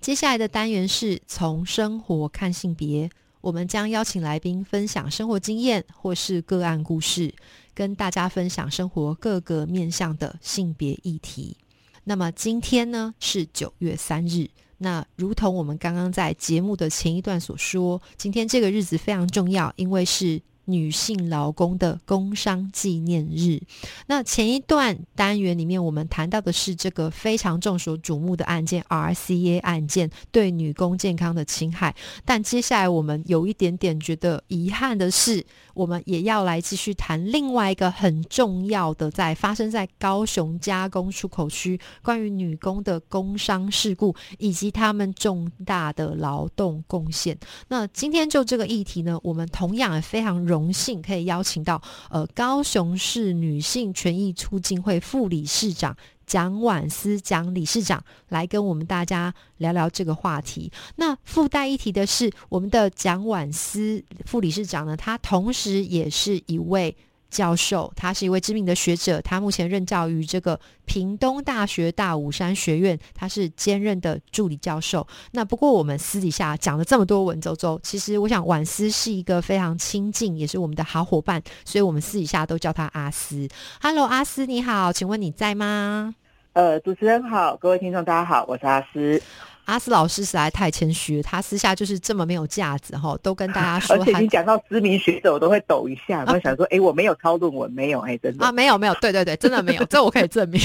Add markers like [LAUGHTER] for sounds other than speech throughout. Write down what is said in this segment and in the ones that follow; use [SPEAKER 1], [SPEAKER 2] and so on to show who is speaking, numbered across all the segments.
[SPEAKER 1] 接下来的单元是从生活看性别，我们将邀请来宾分享生活经验或是个案故事，跟大家分享生活各个面向的性别议题。那么今天呢是九月三日，那如同我们刚刚在节目的前一段所说，今天这个日子非常重要，因为是。女性劳工的工伤纪念日。那前一段单元里面，我们谈到的是这个非常众所瞩目的案件 ——RCA 案件对女工健康的侵害。但接下来我们有一点点觉得遗憾的是，我们也要来继续谈另外一个很重要的，在发生在高雄加工出口区关于女工的工伤事故，以及他们重大的劳动贡献。那今天就这个议题呢，我们同样也非常荣。荣幸可以邀请到呃高雄市女性权益促进会副理事长蒋婉思蒋理事长来跟我们大家聊聊这个话题。那附带一提的是，我们的蒋婉思副理事长呢，他同时也是一位。教授，他是一位知名的学者，他目前任教于这个屏东大学大武山学院，他是兼任的助理教授。那不过我们私底下讲了这么多文绉绉，其实我想婉思是一个非常亲近，也是我们的好伙伴，所以我们私底下都叫他阿斯。Hello，阿斯你好，请问你在吗？
[SPEAKER 2] 呃，主持人好，各位听众大家好，我是阿斯。
[SPEAKER 1] 阿斯老师实在太谦虚，他私下就是这么没有架子哈，都跟大家说。[LAUGHS]
[SPEAKER 2] 而且你讲到知名学者，我都会抖一下，然后想说，[LAUGHS] 哎，我没有抄论文，没有，哎，真的
[SPEAKER 1] 啊，没有，没有，对对对，真的没有，这我可以证明。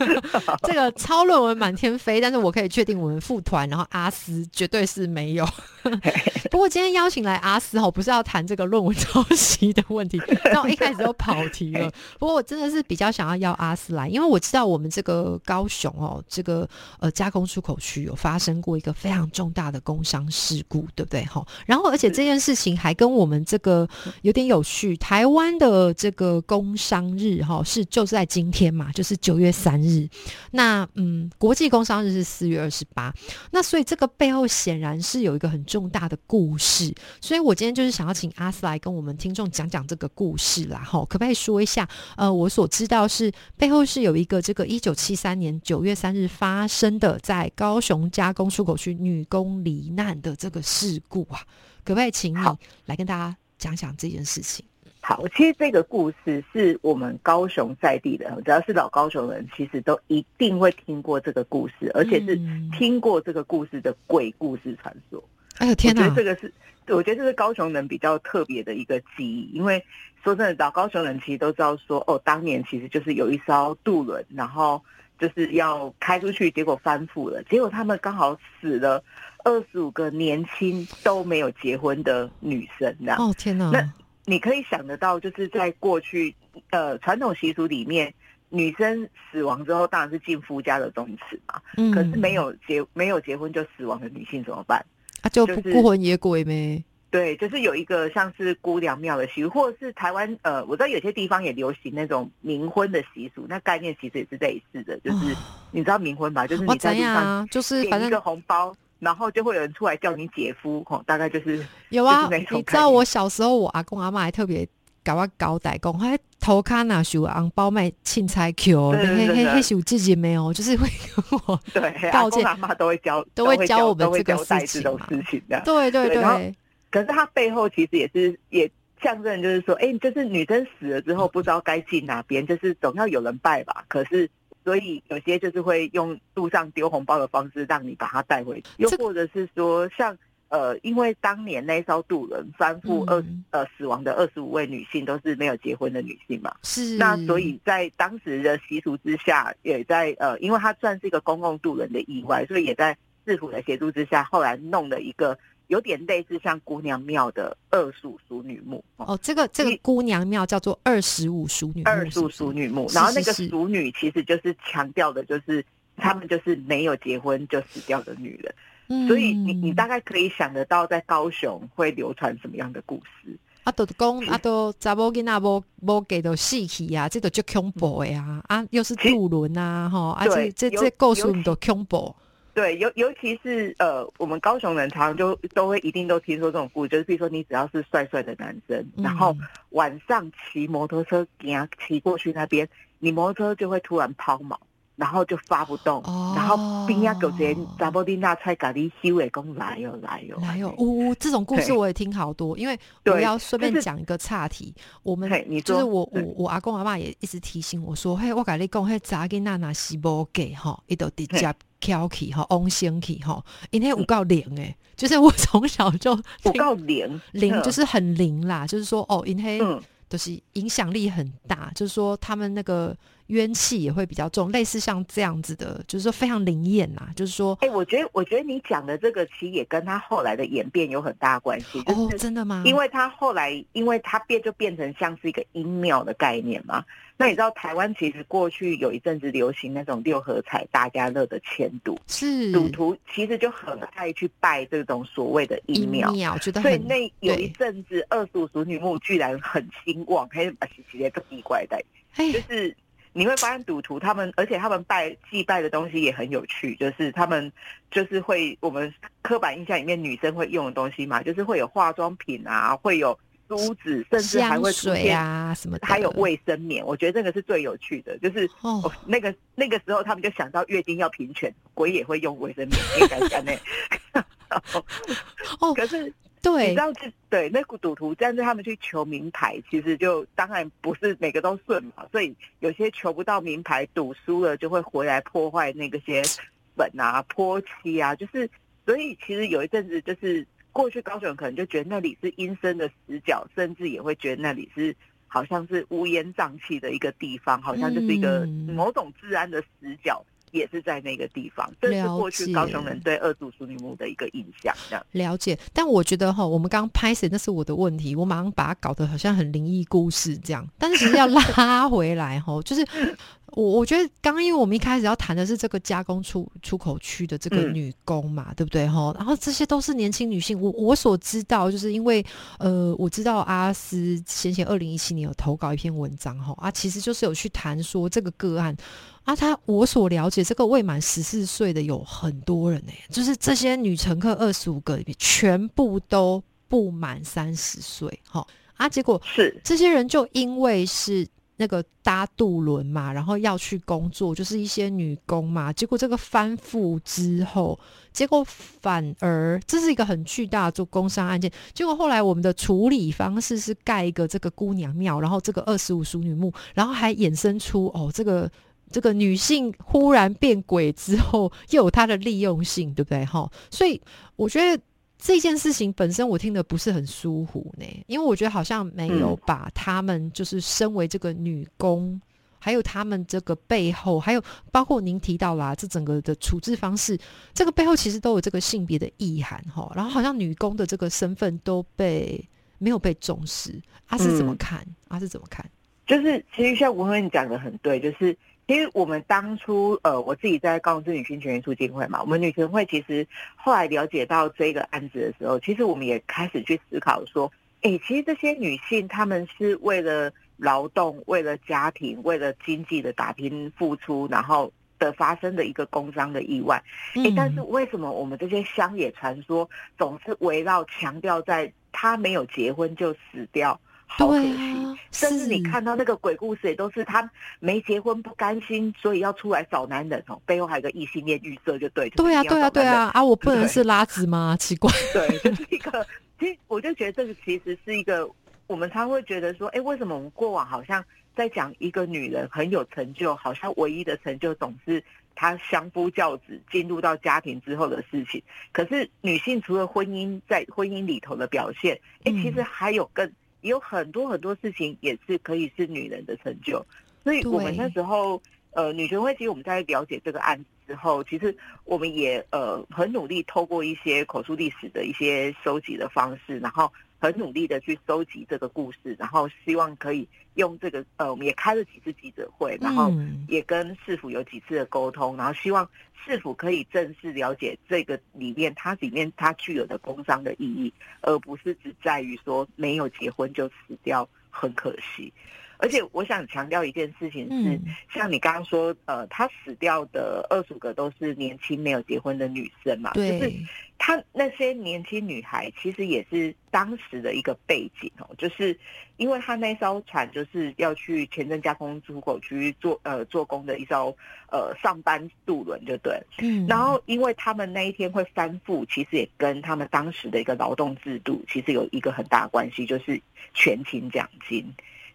[SPEAKER 1] [LAUGHS] 这个抄论文满天飞，但是我可以确定我们副团，然后阿斯绝对是没有。[LAUGHS] 不过今天邀请来阿斯哦，不是要谈这个论文抄袭的问题，[LAUGHS] 然后一开始就跑题了。不过我真的是比较想要邀阿斯来，因为我知道我们这个高雄哦，这个呃加工出口区有发生过一个非常重大的工伤事故，对不对哈？然后而且这件事情还跟我们这个有点有趣，台湾的这个工伤日哈是就是在今天嘛，就是九月三日。日，那嗯，国际工商日是四月二十八，那所以这个背后显然是有一个很重大的故事，所以我今天就是想要请阿斯来跟我们听众讲讲这个故事啦，哈，可不可以说一下？呃，我所知道是背后是有一个这个一九七三年九月三日发生的在高雄加工出口区女工罹难的这个事故啊，可不可以请你来跟大家讲讲这件事情？
[SPEAKER 2] 好，其实这个故事是我们高雄在地的，只要是老高雄人，其实都一定会听过这个故事，而且是听过这个故事的鬼故事传说。
[SPEAKER 1] 哎呦天哪！
[SPEAKER 2] 我觉得这个是，我觉得这是高雄人比较特别的一个记忆，因为说真的，老高雄人其实都知道说，哦，当年其实就是有一艘渡轮，然后就是要开出去，结果翻覆了，结果他们刚好死了二十五个年轻都没有结婚的女生，这样。
[SPEAKER 1] 哦天哪！
[SPEAKER 2] 那你可以想得到，就是在过去，呃，传统习俗里面，女生死亡之后当然是进夫家的宗祠嘛。嗯。可是没有结没有结婚就死亡的女性怎么办？
[SPEAKER 1] 啊，就孤魂野鬼呗。
[SPEAKER 2] 对，就是有一个像是姑娘庙的习俗，或者是台湾，呃，我知道有些地方也流行那种冥婚的习俗。那概念其实也是类似的，就是你知道冥婚吧？就是你在地上
[SPEAKER 1] 就是反正
[SPEAKER 2] 一个红包。然后就会有人出来叫你姐夫，吼，大概就是
[SPEAKER 1] 有啊。你知道我小时候，我阿公阿妈还特别搞我搞代工，还头卡拿手红包卖青菜球嘿嘿嘿，是我自己没有，[LAUGHS] 就是会跟我 [LAUGHS]
[SPEAKER 2] 对 [LAUGHS] 阿公阿妈都会教，
[SPEAKER 1] 都会教我们这个
[SPEAKER 2] 事
[SPEAKER 1] 情
[SPEAKER 2] 事情的。
[SPEAKER 1] 对对对。
[SPEAKER 2] 可是他背后其实也是也象征，就是说，哎，就是女生死了之后，不知道该进哪边，就是总要有人拜吧。可是。所以有些就是会用路上丢红包的方式让你把它带回去，又或者是说像呃，因为当年那艘渡轮翻覆二呃死亡的二十五位女性都是没有结婚的女性嘛，
[SPEAKER 1] 是
[SPEAKER 2] 那所以在当时的习俗之下，也在呃，因为它算是一个公共渡轮的意外，所以也在政府的协助之下，后来弄了一个。有点类似像姑娘庙的二十五淑女墓
[SPEAKER 1] 哦，这个这个姑娘庙叫做二十五淑女
[SPEAKER 2] 二十五淑女墓，然后那个淑女其实就是强调的，就是他们就是没有结婚就死掉的女人，
[SPEAKER 1] 嗯。
[SPEAKER 2] 所以你你大概可以想得到，在高雄会流传什么样的故事。
[SPEAKER 1] 啊，都讲啊，都查某囡仔无无给到死去啊，这个就恐怖的啊，啊，又是渡轮啊，吼，啊，这这这故事
[SPEAKER 2] 尤其
[SPEAKER 1] 都恐怖，
[SPEAKER 2] 对，尤尤其是呃，我们高雄人常常就都会一定都听说这种故事，就是比如说你只要是帅帅的男生，然后
[SPEAKER 1] 嗯。
[SPEAKER 2] 晚上骑摩托车给他骑过去那边，你摩托车就会突然抛锚，然后就发不动，
[SPEAKER 1] 哦。
[SPEAKER 2] 然后边呀有些查波丁娜菜咖喱修的讲来哟来哟
[SPEAKER 1] 来哟，呜呜、这种故事我也听好多，因为我要顺便讲一个岔题，我们
[SPEAKER 2] 你
[SPEAKER 1] 就是我我我阿公阿妈也一直提醒我说，嘿，我跟你讲，嘿，查囡娜若是无给吼，伊都直接翘起吼，翁先起吼，因为有够灵诶，就是我从小就
[SPEAKER 2] 我
[SPEAKER 1] 听
[SPEAKER 2] 告灵
[SPEAKER 1] 灵，就是很灵啦，就是说哦，因为
[SPEAKER 2] 嗯，
[SPEAKER 1] 就是影响力很大，就是说他们那个冤气也会比较重，类似像这样子的，就是说非常灵验呐，就是说
[SPEAKER 2] 哎、我觉得我觉得你讲的这个其实也跟他后来的演变有很大关系，
[SPEAKER 1] 哦，真的吗？
[SPEAKER 2] 因为他后来，因为他变就变成像是一个阴庙的概念嘛。那你知道台湾其实过去有一阵子流行那种六合彩大家乐的签赌，
[SPEAKER 1] 是
[SPEAKER 2] 赌徒其实就很爱去拜这种所谓的阴庙。
[SPEAKER 1] 庙，觉得
[SPEAKER 2] 所以那有一阵子二十五熟女墓居然很兴旺，还是把洗洗的这奇怪的，就是你会发现赌徒他们，而且他们拜祭拜的东西也很有趣，就是他们就是会我们刻板印象里面女生会用的东西嘛，就是会有化妆品啊，会有梳子，甚至还会出
[SPEAKER 1] 水
[SPEAKER 2] 现。
[SPEAKER 1] 啊什么的，
[SPEAKER 2] 还有卫生棉，我觉得这个是最有趣的，就是
[SPEAKER 1] 哦
[SPEAKER 2] 哦，那个那个时候他们就想到月经要平权，鬼也会用卫生棉，应该讲呢。
[SPEAKER 1] 哦，[LAUGHS]
[SPEAKER 2] 可是你知，道这对那股赌徒，但是他们去求名牌，其实就当然不是每个都顺嘛，所以有些求不到名牌，赌输了就会回来破坏那个些本啊、泼漆啊，就是所以其实有一阵子就是过去高雄人可能就觉得那里是阴森的死角，甚至也会觉得那里是好像是乌烟瘴气的一个地方，好像就是一个
[SPEAKER 1] 嗯
[SPEAKER 2] 某种治安的死角。也是在那个地方，这是
[SPEAKER 1] 了
[SPEAKER 2] 过去
[SPEAKER 1] 解
[SPEAKER 2] 高雄人对二祖淑女墓的一个印象。这样，
[SPEAKER 1] 了解。但我觉得哈，我们刚刚拍谁那是我的问题，我马上把它搞得好像很灵异故事这样，但是其实要拉回来哈，[LAUGHS] 就是我我觉得刚刚因为我们一开始要谈的是这个加工出出口区的这个
[SPEAKER 2] 嗯
[SPEAKER 1] 女工嘛，对不对哈？然后这些都是年轻女性，我我所知道，就是因为呃，我知道阿斯先前二零一七年有投稿一篇文章哈啊，其实就是有去谈说这个个案。啊，他我所了解，这个未满十四岁的有很多人呢、就是这些女乘客二十五个里面，全部都不满三十岁，哈啊，结果
[SPEAKER 2] 是
[SPEAKER 1] 这些人就因为是那个搭渡轮嘛，然后要去工作，就是一些女工嘛，结果这个翻覆之后，结果反而这是一个很巨大的做工伤案件。结果后来我们的处理方式是盖一个这个姑娘庙，然后这个二十五淑女墓，然后还衍生出哦这个。这个女性忽然变鬼之后，又有她的利用性，对不对？哈，所以我觉得这件事情本身我听的不是很舒服呢，因为我觉得好像没有把他们就是身为这个女工，还有他们这个背后，还有包括您提到啦，这整个的处置方式，这个背后其实都有这个性别的意涵哈。然后好像女工的这个身份都被没有被重视，阿、是怎么看？阿、是怎么看？
[SPEAKER 2] 就是其实像文文讲的很对，就是其实我们当初呃，我自己在高雄市女性权益促进会嘛，我们女权会其实后来了解到这个案子的时候，其实我们也开始去思考说，哎，其实这些女性她们是为了劳动、为了家庭、为了经济的打拼付出，然后的发生的一个工伤的意外。哎、
[SPEAKER 1] 嗯
[SPEAKER 2] 但是为什么我们这些乡野传说总是围绕强调在她没有结婚就死掉？好可
[SPEAKER 1] 对
[SPEAKER 2] 惜，
[SPEAKER 1] 啊，
[SPEAKER 2] 甚至你看到那个鬼故事，也都是他没结婚不甘心，所以要出来找男人哦，背后还有个异性恋预设，就对。
[SPEAKER 1] 对啊，对啊，对啊，啊，我不能是拉子吗？奇怪，[LAUGHS]
[SPEAKER 2] 对，就是一个。其实我就觉得这个其实是一个，我们常会觉得说，哎，为什么我们过往好像在讲一个女人很有成就，好像唯一的成就总是她相夫教子进入到家庭之后的事情。可是女性除了婚姻在婚姻里头的表现，哎，
[SPEAKER 1] 嗯
[SPEAKER 2] 其实还有更也有很多很多事情也是可以是女人的成就。所以我们那时候。呃，女权会其实我们在了解这个案子之后，其实我们也呃很努力透过一些口述历史的一些收集的方式，然后很努力的去收集这个故事，然后希望可以用这个呃，我们也开了几次记者会，然后
[SPEAKER 1] 嗯
[SPEAKER 2] 也跟市府有几次的沟通，然后希望市府可以正式了解这个里面它里面它具有的工伤的意义，而不是只在于说没有结婚就死掉，很可惜。而且我想强调一件事情是，
[SPEAKER 1] 嗯。
[SPEAKER 2] 像你刚刚说，呃，他死掉的二十五个都是年轻没有结婚的女生嘛，就是
[SPEAKER 1] 对，
[SPEAKER 2] 她那些年轻女孩其实也是当时的一个背景哦，就是因为她那艘船就是要去前镇加工出口区做呃做工的一艘呃上班渡轮，就对。
[SPEAKER 1] 嗯，
[SPEAKER 2] 然后因为他们那一天会翻覆，其实也跟他们当时的一个劳动制度其实有一个很大的关系，就是全勤奖金，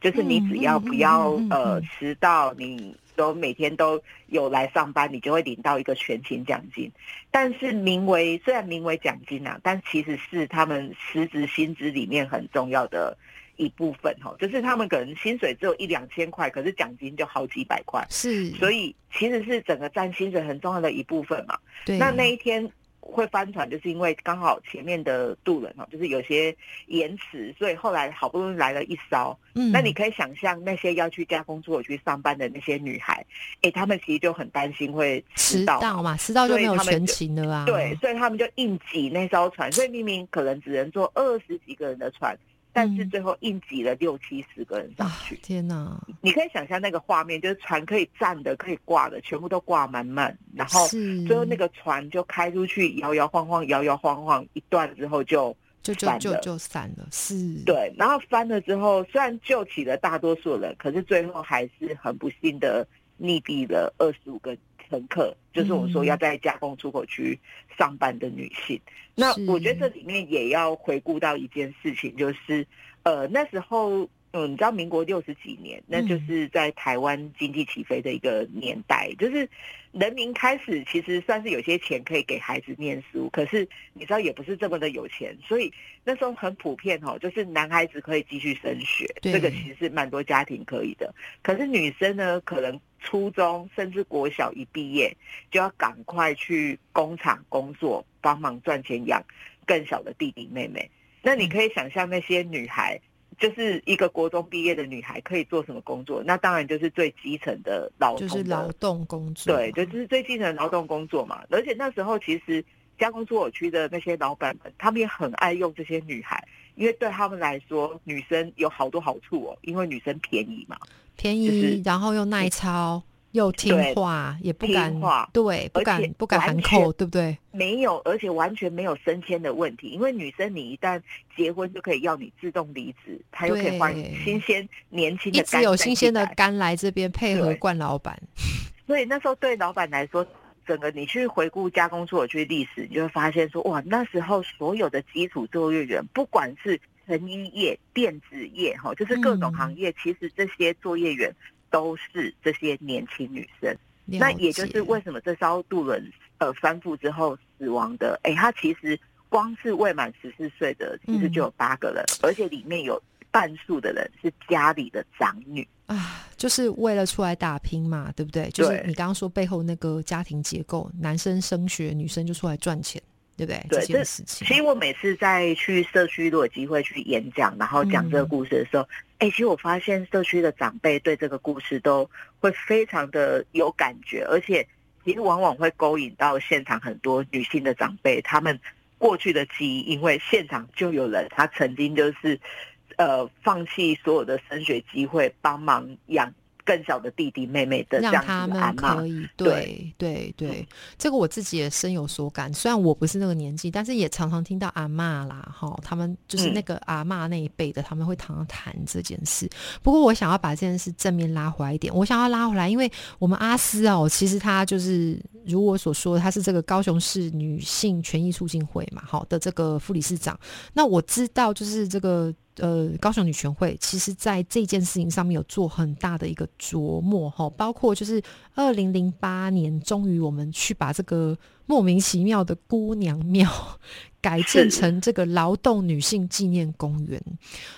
[SPEAKER 2] 就是你只要不要
[SPEAKER 1] 嗯嗯嗯嗯
[SPEAKER 2] 呃
[SPEAKER 1] 嗯
[SPEAKER 2] 迟到，你都每天都有来上班，你就会领到一个全勤奖金。但是名为虽然名为奖金啊，但其实是他们实职薪资里面很重要的一部分哈，就是他们可能薪水只有一两千块，可是奖金就好几百块。
[SPEAKER 1] 是，
[SPEAKER 2] 所以其实是整个占薪水很重要的一部分嘛。
[SPEAKER 1] 对，
[SPEAKER 2] 那那一天会翻船，就是因为刚好前面的渡轮哈，就是有些延迟，所以后来好不容易来了一艘。
[SPEAKER 1] 嗯，
[SPEAKER 2] 那你可以想象那些要去加工出口去上班的那些女孩，哎，她们其实就很担心会
[SPEAKER 1] 迟
[SPEAKER 2] 迟到。
[SPEAKER 1] 到嘛，迟到就没有全
[SPEAKER 2] 他们就
[SPEAKER 1] 勤了啊。
[SPEAKER 2] 对，所以他们就硬挤那艘船，所以明明可能只能坐二十几个人的船，但是
[SPEAKER 1] 嗯。
[SPEAKER 2] 最后硬挤了六七十个人上
[SPEAKER 1] 啊
[SPEAKER 2] 去。，
[SPEAKER 1] 天哪，
[SPEAKER 2] 你可以想象那个画面，就是船可以站的、可以挂的，全部都挂满满，然后
[SPEAKER 1] 是。
[SPEAKER 2] 最后那个船就开出去，摇摇晃晃，摇摇晃晃一段之后就
[SPEAKER 1] 就就就就散了，是，，
[SPEAKER 2] 对，然后翻了之后，虽然救起了大多数人，可是最后还是很不幸的溺毙了二十五个乘客，就是我们说
[SPEAKER 1] 嗯
[SPEAKER 2] 要在加工出口区上班的女性。那我觉得这里面也要回顾到一件事情，就是呃那时候。嗯，你知道民国六十几年，那
[SPEAKER 1] 嗯
[SPEAKER 2] 就是在台湾经济起飞的一个年代，就是人民开始其实算是有些钱可以给孩子念书，可是你知道也不是这么的有钱，所以那时候很普遍哦，就是男孩子可以继续升学，
[SPEAKER 1] 对
[SPEAKER 2] 这个其实是蛮多家庭可以的。可是女生呢，可能初中甚至国小一毕业就要赶快去工厂工作，帮忙赚钱养更小的弟弟妹妹。那你可以想象那些女孩。就是一个国中毕业的女孩可以做什么工作？那当然就是最基层的劳动的，
[SPEAKER 1] 就是劳动工作，
[SPEAKER 2] 对，就就是最基层的劳动工作嘛。而且那时候其实加工出口区的那些老板们，他们也很爱用这些女孩，因为对他们来说，女生有好多好处哦，因为女生便宜嘛，
[SPEAKER 1] 便宜，
[SPEAKER 2] 就是
[SPEAKER 1] 然后又耐操，又听
[SPEAKER 2] 对
[SPEAKER 1] 话，也不敢
[SPEAKER 2] 话
[SPEAKER 1] 对，不敢不敢喊
[SPEAKER 2] 完
[SPEAKER 1] 扣，
[SPEAKER 2] 全
[SPEAKER 1] 对不对？
[SPEAKER 2] 没有，而且完全没有升迁的问题，因为女生你一旦结婚就可以要你自动离职，她又可以换
[SPEAKER 1] 对。
[SPEAKER 2] 新鲜年轻
[SPEAKER 1] 一直有新鲜的肝来这边配合
[SPEAKER 2] 对。
[SPEAKER 1] 冠老板，[LAUGHS]
[SPEAKER 2] 所以那时候对老板来说，整个你去回顾加工出口区历史，你就会发现说，哇，那时候所有的基础作业员，不管是成衣业、电子业，哈，就是各种
[SPEAKER 1] 嗯
[SPEAKER 2] 行业，其实这些作业员都是这些年轻女生。那也就是
[SPEAKER 1] 解
[SPEAKER 2] 为什么这艘渡轮呃翻覆之后死亡的，哎，它其实光是未满十四岁的，其实就有八个人，而且里面有半数的人是家里的长女。
[SPEAKER 1] 啊，就是为了出来打拼嘛，对不对？就是你刚刚说背后那个家庭结构，男生升学，女生就出来赚钱，对不对？
[SPEAKER 2] 对
[SPEAKER 1] 这件事情
[SPEAKER 2] 其，实我每次在去社区如果有机会去演讲，然后讲这个故事的时候，哎、其实我发现社区的长辈对这个故事都会非常的有感觉，而且其实往往会勾引到现场很多女性的长辈，他们过去的记忆，因为现场就有人他曾经就是呃放弃所有的升学机会，帮忙养更小的弟弟妹妹的这样子
[SPEAKER 1] 让他们可。以对对对，这个我自己也深有所感。虽然我不是那个年纪，但是也常常听到阿嬷啦，哈，他们就是
[SPEAKER 2] 嗯
[SPEAKER 1] 那个阿嬷那一辈的，他们会常常谈这件事。不过我想要把这件事正面拉回来一点，我想要拉回来，因为我们阿斯哦，其实他就是如我所说，他是这个高雄市女性权益促进会嘛，好的这个副理事长。那我知道，就是这个呃高雄女权会，其实在这件事情上面有做很大的一个琢磨哈，包括就是二零零八年，终于我们去把这个莫名其妙的姑娘庙 [LAUGHS] 改建成这个劳动女性纪念公园。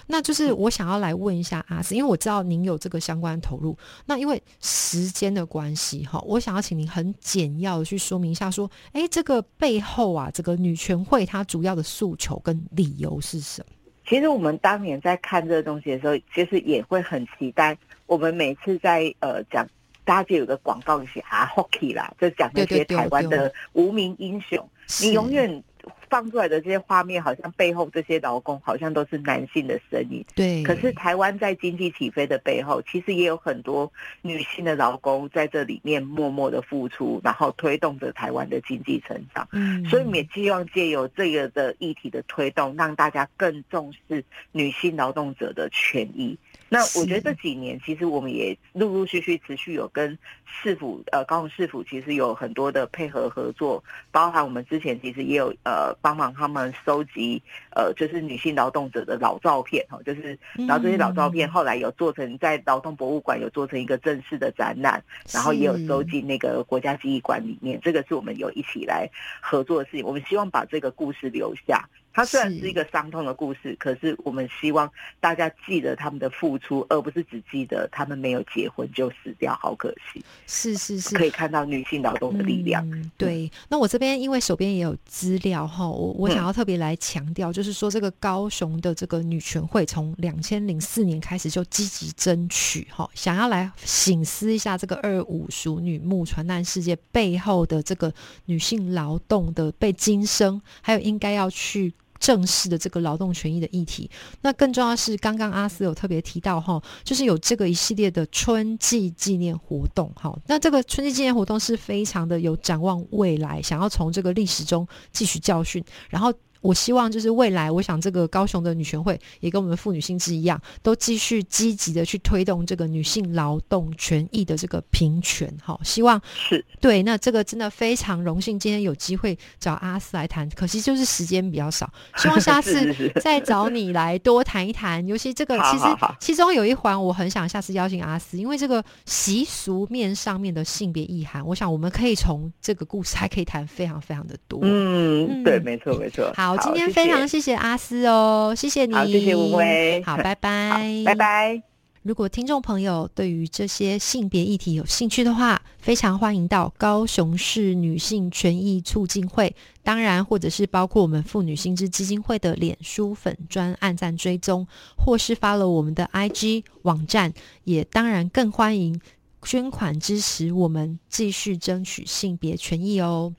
[SPEAKER 1] 那就是我想要来问一下阿斯，因为我知道您有这个相关投入。那因为时间的关系哈，我想要请您很简要的去说明一下，说，哎，这个背后啊，这个女权会它主要的诉求跟理由是什么？
[SPEAKER 2] 其实我们当年在看这个东西的时候，其实也会很期待。我们每次在呃讲，大家就有个广告写啊，hockey 啦，就讲那些台湾的无名英雄，你永远。放出来的这些画面，好像背后这些劳工好像都是男性的身影。
[SPEAKER 1] 对。
[SPEAKER 2] 可是台湾在经济起飞的背后，其实也有很多女性的劳工在这里面默默的付出，然后推动着台湾的经济成长。嗯。所以我们也希望借由这个的议题的推动，让大家更重视女性劳动者的权益。那我觉得这几年，其实我们也陆陆续续持续有跟市府呃高雄市府其实有很多的配合合作，包含我们之前其实也有呃帮忙他们收集呃就是女性劳动者的老照片哈，就是然后这些老照片后来有做成在劳动博物馆有做成一个正式的展览，然后也有收进那个国家记忆馆里面，这个是我们有一起来合作的事情，我们希望把这个故事留下。它虽然是一个伤痛的故事，可是我们希望大家记得他们的付出，而不是只记得他们没有结婚就死掉，好可惜。
[SPEAKER 1] 是是是，
[SPEAKER 2] 可以看到女性劳动的力量。
[SPEAKER 1] 对，那我这边因为手边也有资料哈，我我想要特别来强调，就是说这个高雄的这个女权会从两千零四年开始就积极争取哈，想要来醒思一下这个二五熟女木传难事件背后的这个女性劳动的被今生，还有应该要去。正式的这个劳动权益的议题，那更重要是，刚刚阿斯有特别提到哈，就是有这个一系列的春季纪念活动哈，那这个春季纪念活动是非常的有展望未来，想要从这个历史中汲取教训，然后。我希望就是未来，我想这个高雄的女权会也跟我们妇女心知一样，都继续积极的去推动这个女性劳动权益的这个平权。哈，希望
[SPEAKER 2] 是
[SPEAKER 1] 对。那这个真的非常荣幸，今天有机会找阿斯来谈，可惜就是时间比较少。[LAUGHS] 希望下次再找你来多谈一谈。尤其这个 [LAUGHS] 其实其中有一环，我很想下次邀请阿斯，因为这个习俗面上面的性别意涵，我想我们可以从这个故事还可以谈非常非常的多。
[SPEAKER 2] 嗯，对，没错，没错。
[SPEAKER 1] 好。好，今天非常谢谢阿斯哦，谢谢你，
[SPEAKER 2] 好，谢谢吴威，
[SPEAKER 1] 好，拜拜，
[SPEAKER 2] 拜拜。
[SPEAKER 1] 如果听众朋友对于这些性别议题有兴趣的话，非常欢迎到高雄市女性权益促进会，当然或者是包括我们妇女心知基金会的脸书粉专按赞追踪，或是发了我们的 IG 网站，也当然更欢迎捐款支持我们继续争取性别权益哦。